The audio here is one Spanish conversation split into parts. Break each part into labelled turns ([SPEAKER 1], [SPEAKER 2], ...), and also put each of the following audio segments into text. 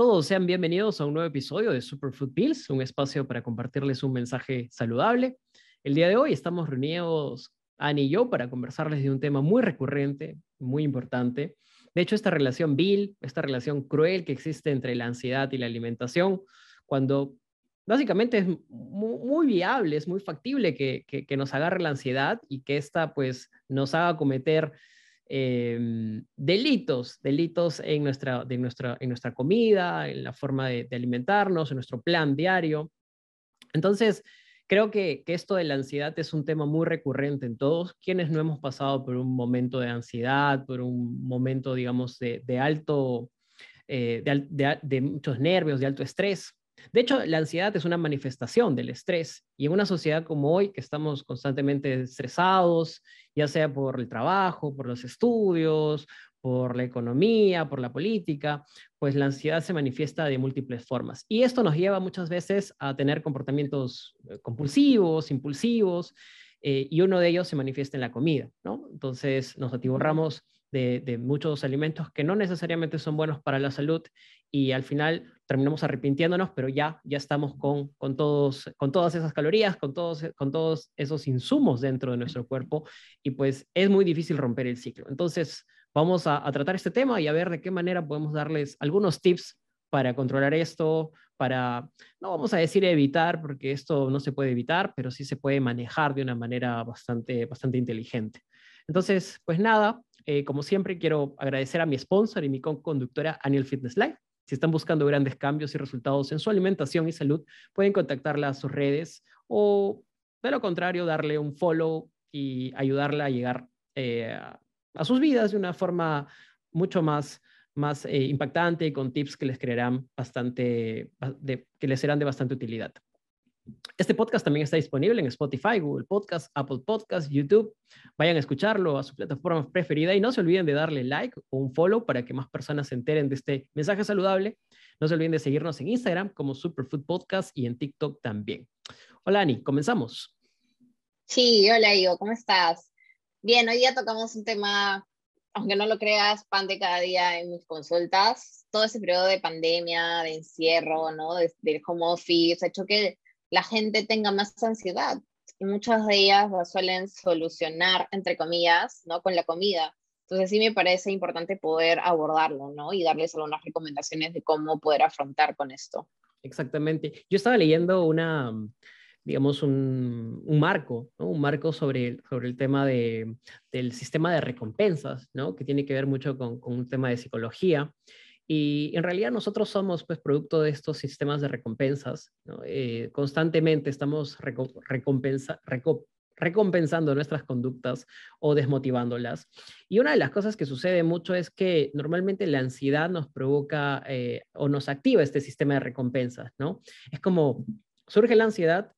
[SPEAKER 1] Todos, sean bienvenidos a un nuevo episodio de Superfood Pills, un espacio para compartirles un mensaje saludable. El día de hoy estamos reunidos, Ani y yo, para conversarles de un tema muy recurrente, muy importante. De hecho, esta relación Bill, esta relación cruel que existe entre la ansiedad y la alimentación, cuando básicamente es muy, viable, es muy factible que, que, nos agarre la ansiedad y que esta pues nos haga cometer Em, delitos, delitos en nuestra, de nuestra, en nuestra comida, en la forma de, alimentarnos, en nuestro plan diario. Entonces, creo que, esto de la ansiedad es un tema muy recurrente en todos quienes no hemos pasado por un momento de ansiedad, por un momento, digamos, de, alto, eh, de, muchos nervios, de alto estrés. De hecho, la ansiedad es una manifestación del estrés y en una sociedad como hoy, que estamos constantemente estresados, ya sea por el trabajo, por los estudios, por la economía, por la política, pues la ansiedad se manifiesta de múltiples formas. Y esto nos lleva muchas veces a tener comportamientos eh, compulsivos, impulsivos, eh, y uno de ellos se manifiesta en la comida, ¿no? Entonces nos atiborramos de, muchos alimentos que no necesariamente son buenos para la salud y al final terminamos arrepintiéndonos, pero ya, ya estamos con, con, todos, con todas esas calorías, con todos, con todos esos insumos dentro de nuestro cuerpo y pues es muy difícil romper el ciclo. Entonces vamos a, tratar este tema y a ver de qué manera podemos darles algunos tips para controlar esto, para, no vamos a decir evitar, porque esto no se puede evitar, pero sí se puede manejar de una manera bastante, bastante inteligente. Entonces, pues nada, eh, como siempre, quiero agradecer a mi sponsor y mi conductora Aniel Fitness Life. Si están buscando grandes cambios y resultados en su alimentación y salud, pueden contactarla a sus redes o, de lo contrario, darle un follow y ayudarla a llegar eh, a sus vidas de una forma mucho más, más eh, impactante y con tips que les creerán bastante, que les serán de bastante utilidad. Este podcast también está disponible en Spotify, Google Podcast, Apple Podcast, YouTube. Vayan a escucharlo a su plataforma preferida y no se olviden de darle like o un follow para que más personas se enteren de este mensaje saludable. No se olviden de seguirnos en Instagram como Superfood Podcast y en TikTok también. Hola Ani, comenzamos.
[SPEAKER 2] Sí, hola Ivo, ¿cómo estás? Bien, hoy día tocamos un tema, aunque no lo creas, pan de cada día en mis consultas. Todo ese periodo de pandemia, de encierro, ¿no? Del de home office, ha hecho que la gente tenga más ansiedad. Y muchas de ellas la suelen solucionar, entre comillas, ¿no? Con la comida. Entonces sí me parece importante poder abordarlo, ¿no? Y darles algunas recomendaciones de cómo poder afrontar con esto.
[SPEAKER 1] Exactamente. Yo estaba leyendo una, digamos, un, un marco, ¿no? Un marco sobre, sobre el tema de, del sistema de recompensas, ¿no? Que tiene que ver mucho con, con un tema de psicología. Y en realidad nosotros somos pues producto de estos sistemas de recompensas. Eh, constantemente estamos recompensa recompensando nuestras conductas o desmotivándolas. Y una de las cosas que sucede mucho es que normalmente la ansiedad nos provoca eh, o nos activa este sistema de recompensas, ¿no? Es como surge la ansiedad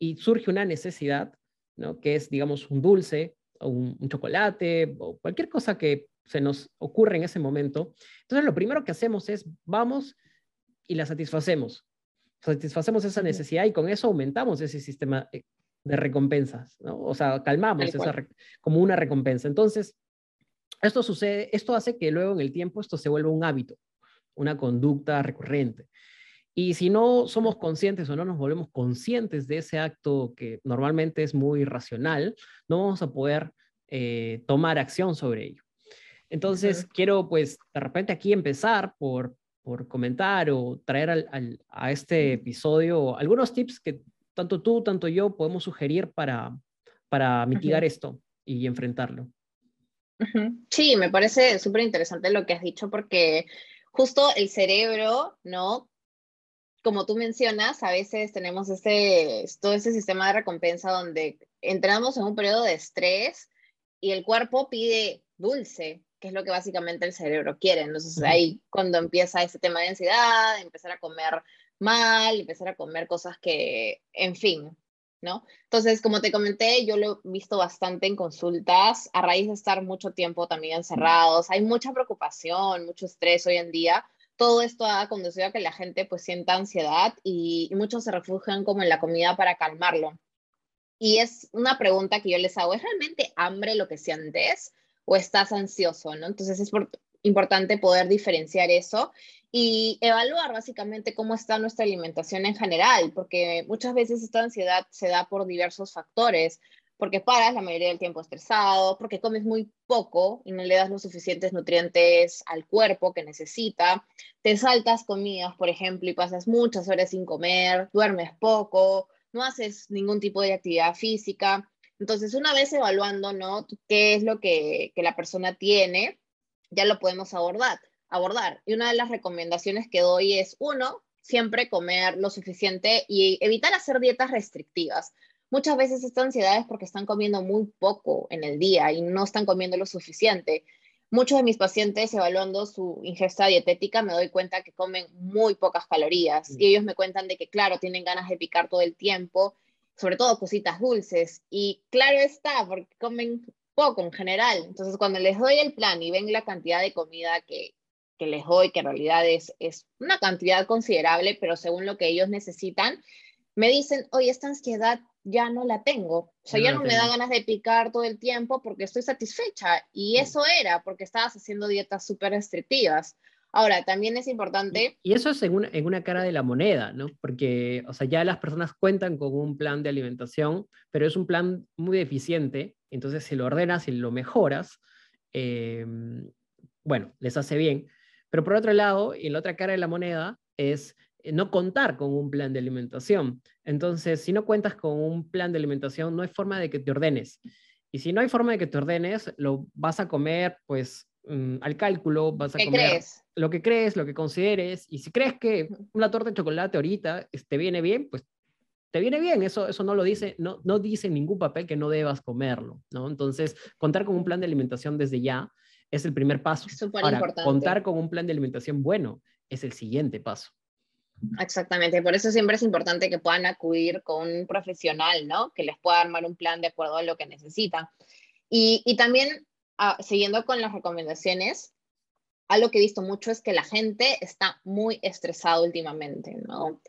[SPEAKER 1] y surge una necesidad, ¿no? Que es, digamos, un dulce o un chocolate o cualquier cosa que se nos ocurre en ese momento. Entonces, lo primero que hacemos es, vamos y la satisfacemos. Satisfacemos esa necesidad y con eso aumentamos ese sistema eh, de recompensas, ¿no? O sea, calmamos esa como una recompensa. Entonces, esto sucede, esto hace que luego en el tiempo esto se vuelva un hábito, una conducta recurrente. Y si no somos conscientes o no nos volvemos conscientes de ese acto que normalmente es muy racional, no vamos a poder eh, tomar acción sobre ello. Entonces, quiero pues de repente aquí empezar por, por comentar o traer al, a este episodio algunos tips que tanto tú, tanto yo podemos sugerir para, para mitigar esto y enfrentarlo.
[SPEAKER 2] Sí, me parece súper interesante lo que has dicho porque justo el cerebro, ¿no? Como tú mencionas, a veces tenemos ese, todo ese sistema de recompensa donde entramos en un periodo de estrés y el cuerpo pide dulce, que es lo que básicamente el cerebro quiere. Entonces ahí cuando empieza ese tema de ansiedad, empezar a comer mal, empezar a comer cosas que, en fin, ¿no? Entonces, como te comenté, yo lo he visto bastante en consultas a raíz de estar mucho tiempo también encerrados. Hay mucha preocupación, mucho estrés hoy en día. Todo esto ha conducido a que la gente pues sienta ansiedad y, muchos se refugian como en la comida para calmarlo. Y es una pregunta que yo les hago, ¿es realmente hambre lo que sientes o estás ansioso? ¿no? Entonces es importante poder diferenciar eso y evaluar básicamente cómo está nuestra alimentación en general, porque muchas veces esta ansiedad se da por diversos factores, porque paras la mayoría del tiempo estresado, porque comes muy poco y no le das los suficientes nutrientes al cuerpo que necesita, te saltas comidas, por ejemplo, y pasas muchas horas sin comer, duermes poco, no haces ningún tipo de actividad física. Entonces, una vez evaluando, ¿no? ¿Qué es lo que, que la persona tiene? Ya lo podemos abordar abordar. Y una de las recomendaciones que doy es, uno, siempre comer lo suficiente y evitar hacer dietas restrictivas. Muchas veces esta ansiedad es porque están comiendo muy poco en el día y no están comiendo lo suficiente. Muchos de mis pacientes evaluando su ingesta dietética me doy cuenta que comen muy pocas calorías y ellos me cuentan de que, claro, tienen ganas de picar todo el tiempo, sobre todo cositas dulces. Y claro está, porque comen poco en general. Entonces, cuando les doy el plan y ven la cantidad de comida que, que les doy, que en realidad es, es una cantidad considerable, pero según lo que ellos necesitan, me dicen, oye, esta ansiedad ya no la tengo. O sea, ya no me da ganas de picar todo el tiempo porque estoy satisfecha. Y eso era porque estabas haciendo dietas súper restrictivas. Ahora, también es importante...
[SPEAKER 1] Y eso es en una, en una, cara de la moneda, ¿no? Porque, o sea, ya las personas cuentan con un plan de alimentación, pero es un plan muy deficiente. Entonces, si lo ordenas y lo mejoras, eh, bueno, les hace bien. Pero por otro lado, y la otra cara de la moneda es eh, no contar con un plan de alimentación. Entonces, si no cuentas con un plan de alimentación, no hay forma de que te ordenes. Y si no hay forma de que te ordenes, lo vas a comer, pues, mm, al cálculo, vas a comer lo que crees, lo que consideres. Y si crees que una torta de chocolate ahorita te viene bien, pues te viene bien, eso, eso no lo dice, no, no dice en ningún papel que no debas comerlo, ¿no? Entonces, contar con un plan de alimentación desde ya es el primer paso. Para contar con un plan de alimentación bueno es el siguiente paso.
[SPEAKER 2] Exactamente, por eso siempre es importante que puedan acudir con un profesional, ¿no? Que les pueda armar un plan de acuerdo a lo que necesitan. Y, también, ah, siguiendo con las recomendaciones, algo que he visto mucho es que la gente está muy estresada últimamente, ¿no?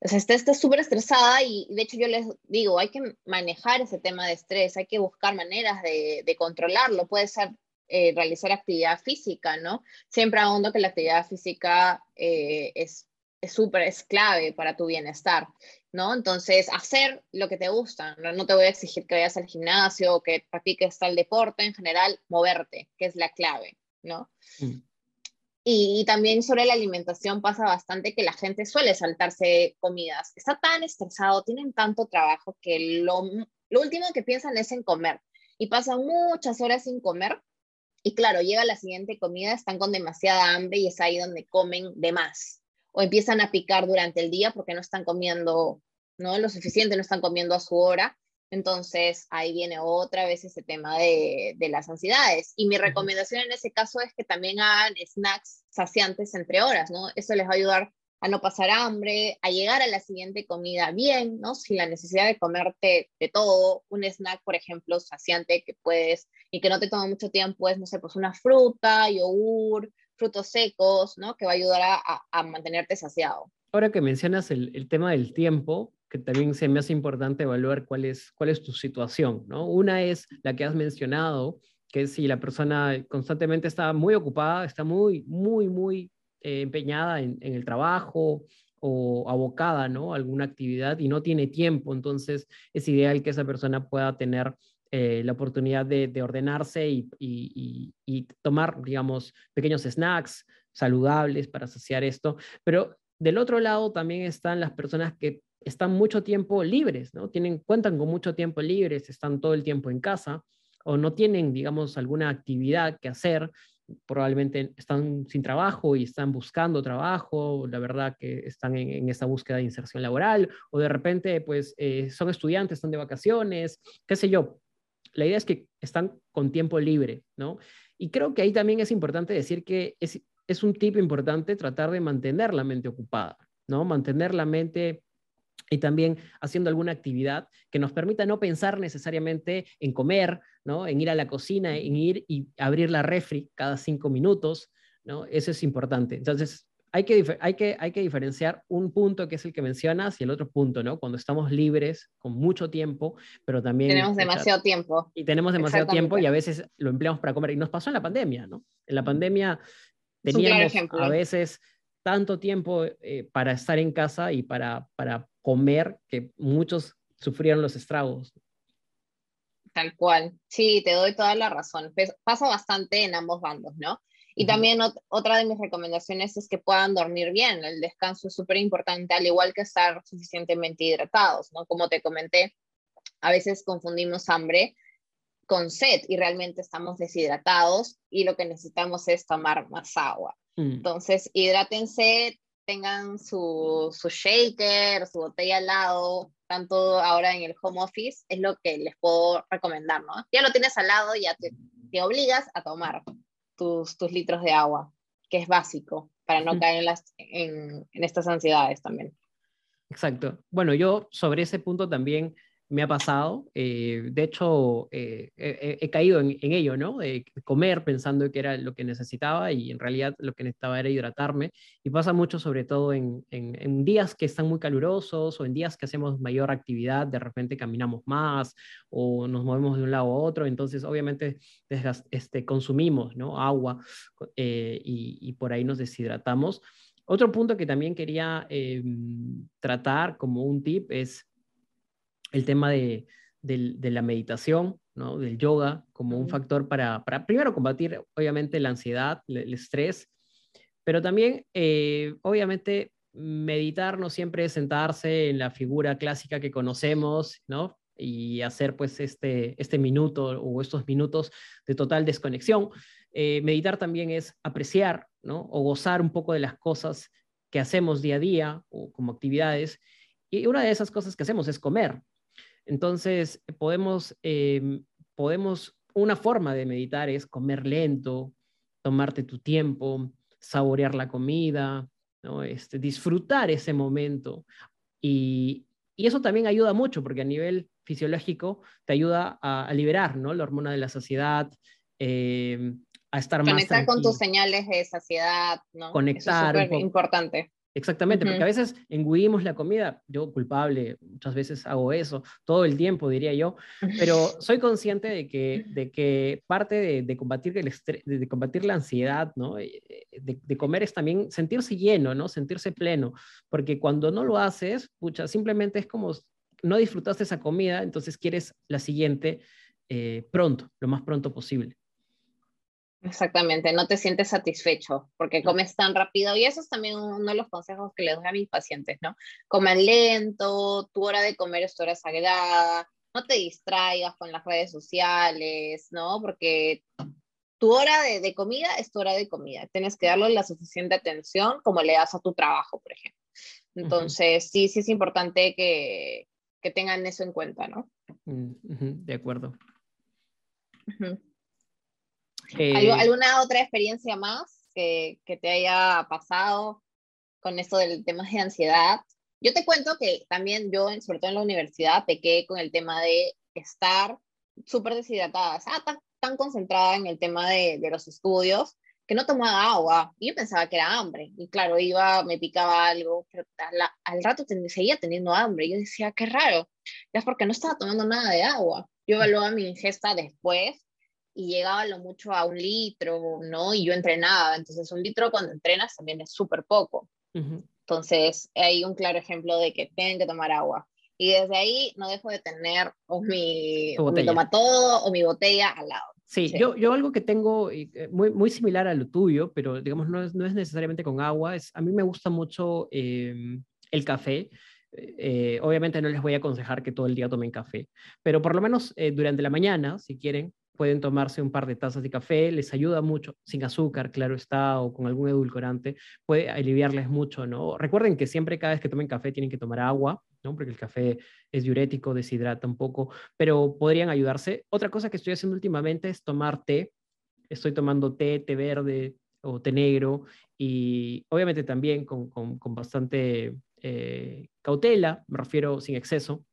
[SPEAKER 2] O sea, está súper estresada y de hecho yo les digo, hay que manejar ese tema de estrés, hay que buscar maneras de, controlarlo. Puede ser eh, realizar actividad física, ¿no? Siempre ahondo que la actividad física eh, es súper, es, clave para tu bienestar, ¿no? Entonces, hacer lo que te gusta, ¿no? no te voy a exigir que vayas al gimnasio o que practiques tal deporte, en general, moverte, que es la clave, ¿no? Mm. Y, también sobre la alimentación pasa bastante que la gente suele saltarse comidas. Está tan estresado, tienen tanto trabajo que lo, lo último que piensan es en comer. Y pasan muchas horas sin comer y claro, llega la siguiente comida, están con demasiada hambre y es ahí donde comen de más. O empiezan a picar durante el día porque no están comiendo ¿no? lo suficiente, no están comiendo a su hora. Entonces ahí viene otra vez ese tema de, de las ansiedades. Y mi recomendación en ese caso es que también hagan snacks saciantes entre horas, ¿no? Eso les va a ayudar a no pasar hambre, a llegar a la siguiente comida bien, ¿no? Sin la necesidad de comerte de todo, un snack, por ejemplo, saciante que puedes y que no te toma mucho tiempo es, no sé, pues una fruta, yogur, frutos secos, ¿no? Que va a ayudar a, mantenerte saciado.
[SPEAKER 1] Ahora que mencionas el, tema del tiempo, que también se me hace importante evaluar cuál es, cuál es tu situación, ¿no? Una es la que has mencionado, que si la persona constantemente está muy ocupada, está muy, muy, muy eh, empeñada en, el trabajo o abocada ¿no? a alguna actividad y no tiene tiempo, entonces es ideal que esa persona pueda tener eh, la oportunidad de, ordenarse y, tomar, digamos, pequeños snacks saludables para saciar esto. Pero del otro lado también están las personas que están mucho tiempo libres, ¿no? Tienen, cuentan con mucho tiempo libres, están todo el tiempo en casa o no tienen, digamos, alguna actividad que hacer probablemente están sin trabajo y están buscando trabajo, la verdad que están en, en esta búsqueda de inserción laboral, o de repente pues eh, son estudiantes, están de vacaciones, qué sé yo. La idea es que están con tiempo libre, ¿no? Y creo que ahí también es importante decir que es, es un tip importante tratar de mantener la mente ocupada, ¿no? Mantener la mente y también haciendo alguna actividad que nos permita no pensar necesariamente en comer, ¿no? En ir a la cocina, en ir y abrir la refri cada cinco minutos, ¿no? Eso es importante. Entonces, hay que, hay, que, hay que diferenciar un punto que es el que mencionas y el otro punto, ¿no? Cuando estamos libres, con mucho tiempo, pero también...
[SPEAKER 2] Tenemos demasiado tiempo.
[SPEAKER 1] Y tenemos demasiado tiempo y a veces lo empleamos para comer. Y nos pasó en la pandemia, ¿no? En la pandemia teníamos a veces tanto tiempo eh, para estar en casa y para, para comer que muchos sufrieron los estragos.
[SPEAKER 2] Tal cual. Sí, te doy toda la razón. Pasa bastante en ambos bandos, ¿no? Y también otra de mis recomendaciones es que puedan dormir bien. El descanso es súper importante, al igual que estar suficientemente hidratados, ¿no? Como te comenté, a veces confundimos hambre con sed y realmente estamos deshidratados y lo que necesitamos es tomar más agua. Mm. Entonces, hidrátense, tengan su, su shaker, su botella al lado, tanto ahora en el home office, es lo que les puedo recomendar, ¿no? Ya lo tienes al lado, ya te, te obligas a tomar tus, tus, litros de agua, que es básico para no caer en, las, en, en estas ansiedades también.
[SPEAKER 1] Exacto. Bueno, yo sobre ese punto también me ha pasado. Eh, de hecho, eh, he, caído en, ello, ¿no? De comer pensando que era lo que necesitaba y en realidad lo que necesitaba era hidratarme. Y pasa mucho, sobre todo en, en, días que están muy calurosos o en días que hacemos mayor actividad, de repente caminamos más o nos movemos de un lado a otro. Entonces, obviamente, este, consumimos ¿no? agua eh, y, y por ahí nos deshidratamos. Otro punto que también quería tratar como un tip es el tema de, la meditación, ¿no? del yoga, como un factor para, primero combatir, obviamente, la ansiedad, el, estrés, pero también, eh, obviamente, meditar no siempre es sentarse en la figura clásica que conocemos, ¿no? Y hacer pues este, este minuto o estos minutos de total desconexión. Eh, meditar también es apreciar, ¿no? O gozar un poco de las cosas que hacemos día a día o como actividades. Y una de esas cosas que hacemos es comer, entonces, podemos, em, podemos, una forma de meditar es comer lento, tomarte tu tiempo, saborear la comida, ¿no? este, disfrutar ese momento. Y, y, eso también ayuda mucho porque a nivel fisiológico te ayuda a, liberar ¿no? la hormona de la saciedad, em, a estar
[SPEAKER 2] Conectar
[SPEAKER 1] más
[SPEAKER 2] Conectar con tus señales de saciedad, ¿no?
[SPEAKER 1] Conectar.
[SPEAKER 2] Eso es importante.
[SPEAKER 1] Exactamente, porque a veces engullimos la comida, yo culpable, muchas veces hago eso, todo el tiempo diría yo, pero soy consciente de que, de que parte de, combatir el de combatir la ansiedad, ¿no? Eh, eh, de, comer es también sentirse lleno, ¿no? Sentirse pleno, porque cuando no lo haces, pucha, simplemente es como no disfrutaste esa comida, entonces quieres la siguiente eh, pronto, lo más pronto posible.
[SPEAKER 2] Exactamente, no te sientes satisfecho porque comes tan rápido y eso es también uno de los consejos que les doy a mis pacientes, ¿no? Comen lento, tu hora de comer es tu hora sagrada, no te distraigas con las redes sociales, ¿no? Porque tu hora de, de comida es tu hora de comida, tienes que darle la suficiente atención como le das a tu trabajo, por ejemplo. Entonces, sí, sí es importante que, que, tengan eso en cuenta, ¿no?
[SPEAKER 1] Mm, de acuerdo.
[SPEAKER 2] Eh, ¿Alguna otra experiencia más que, que, te haya pasado con esto del tema de ansiedad? Yo te cuento que también yo, sobre todo en la universidad, pequé con el tema de estar súper deshidratada, o tan, tan, concentrada en el tema de, de, los estudios que no tomaba agua. Y yo pensaba que era hambre. Y claro, iba, me picaba algo, pero al rato seguía teniendo hambre. Y yo decía, qué raro. Ya es porque no estaba tomando nada de agua. Yo evaluaba mi ingesta después y llegaba lo mucho a un litro, ¿no? Y yo entrenaba, entonces un litro cuando entrenas también es súper poco. Entonces hay un claro ejemplo de que tienen que tomar agua. Y desde ahí no dejo de tener o mi, o mi todo o mi botella al lado.
[SPEAKER 1] Sí, Yo, yo algo que tengo eh, muy, muy similar a lo tuyo, pero digamos no es, no es necesariamente con agua, es, a mí me gusta mucho em, el café. Eh, obviamente no les voy a aconsejar que todo el día tomen café, pero por lo menos eh, durante la mañana, si quieren, pueden tomarse un par de tazas de café, les ayuda mucho, sin azúcar, claro está, o con algún edulcorante, puede aliviarles mucho, ¿no? Recuerden que siempre cada vez que tomen café tienen que tomar agua, ¿no? Porque el café es diurético, deshidrata un poco, pero podrían ayudarse. Otra cosa que estoy haciendo últimamente es tomar té. estoy tomando té, té verde o té negro y obviamente también con, con, bastante eh, cautela, me refiero sin exceso.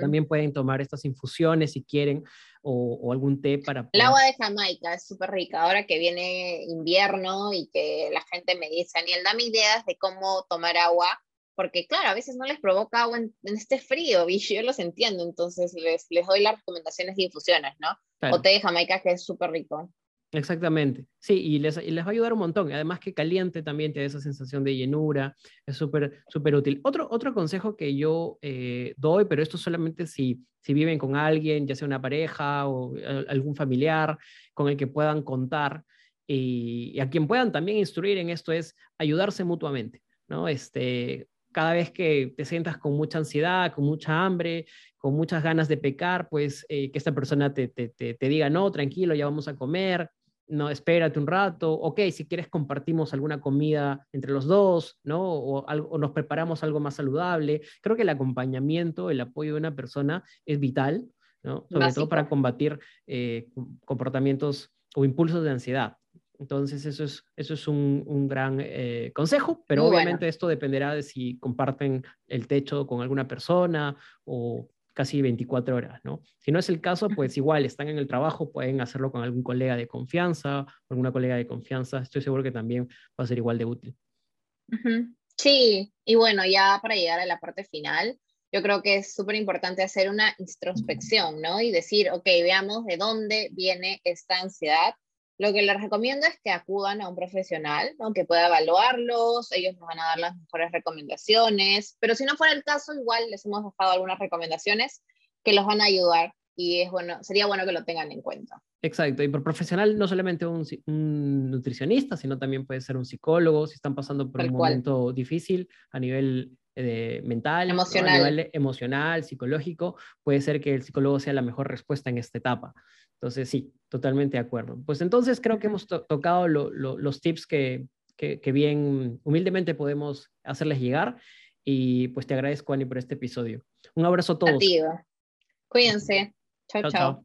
[SPEAKER 1] También pueden tomar estas infusiones si quieren o, algún té para...
[SPEAKER 2] El agua de Jamaica es súper rica. Ahora que viene invierno y que la gente me dice, Daniel, dame ideas de cómo tomar agua, porque claro, a veces no les provoca agua en, este frío y yo los entiendo, entonces les, les doy las recomendaciones de infusiones, ¿no? O té de Jamaica que es súper rico.
[SPEAKER 1] Exactamente, sí, y les, les, va a ayudar un montón. Además que caliente también te da esa sensación de llenura, es súper, súper útil. Otro, otro consejo que yo eh, doy, pero esto solamente si, si viven con alguien, ya sea una pareja o algún familiar con el que puedan contar y, a quien puedan también instruir en esto es ayudarse mutuamente, ¿no? Este, cada vez que te sientas con mucha ansiedad, con mucha hambre, con muchas ganas de pecar, pues eh, que esta persona te, te, te, te, diga, no, tranquilo, ya vamos a comer, no, espérate un rato, ok, si quieres compartimos alguna comida entre los dos, ¿no? O, algo, nos preparamos algo más saludable. Creo que el acompañamiento, el apoyo de una persona es vital, ¿no? Sobre todo para combatir eh, comportamientos o impulsos de ansiedad. Entonces, eso es, eso es un, gran eh, consejo, pero obviamente esto dependerá de si comparten el techo con alguna persona o casi 24 horas, ¿no? Si no es el caso, pues igual están en el trabajo, pueden hacerlo con algún colega de confianza, alguna colega de confianza, estoy seguro que también va a ser igual de útil.
[SPEAKER 2] Sí, y bueno, ya para llegar a la parte final, yo creo que es súper importante hacer una introspección, ¿no? Y decir, ok, veamos de dónde viene esta ansiedad lo que les recomiendo es que acudan a un profesional, aunque que pueda evaluarlos, ellos nos van a dar las mejores recomendaciones, pero si no fuera el caso, igual les hemos dejado algunas recomendaciones que los van a ayudar y es bueno, sería bueno que lo tengan en cuenta.
[SPEAKER 1] Exacto, y por profesional no solamente un, nutricionista, sino también puede ser un psicólogo si están pasando por un momento difícil a nivel eh, mental,
[SPEAKER 2] emocional.
[SPEAKER 1] a nivel emocional, psicológico, puede ser que el psicólogo sea la mejor respuesta en esta etapa. Entonces, sí, totalmente de acuerdo. Pues entonces creo que hemos tocado los tips que, que, bien humildemente podemos hacerles llegar. Y pues te agradezco, Ani, por este episodio. Un abrazo a todos.
[SPEAKER 2] Cuídense. chao. chao.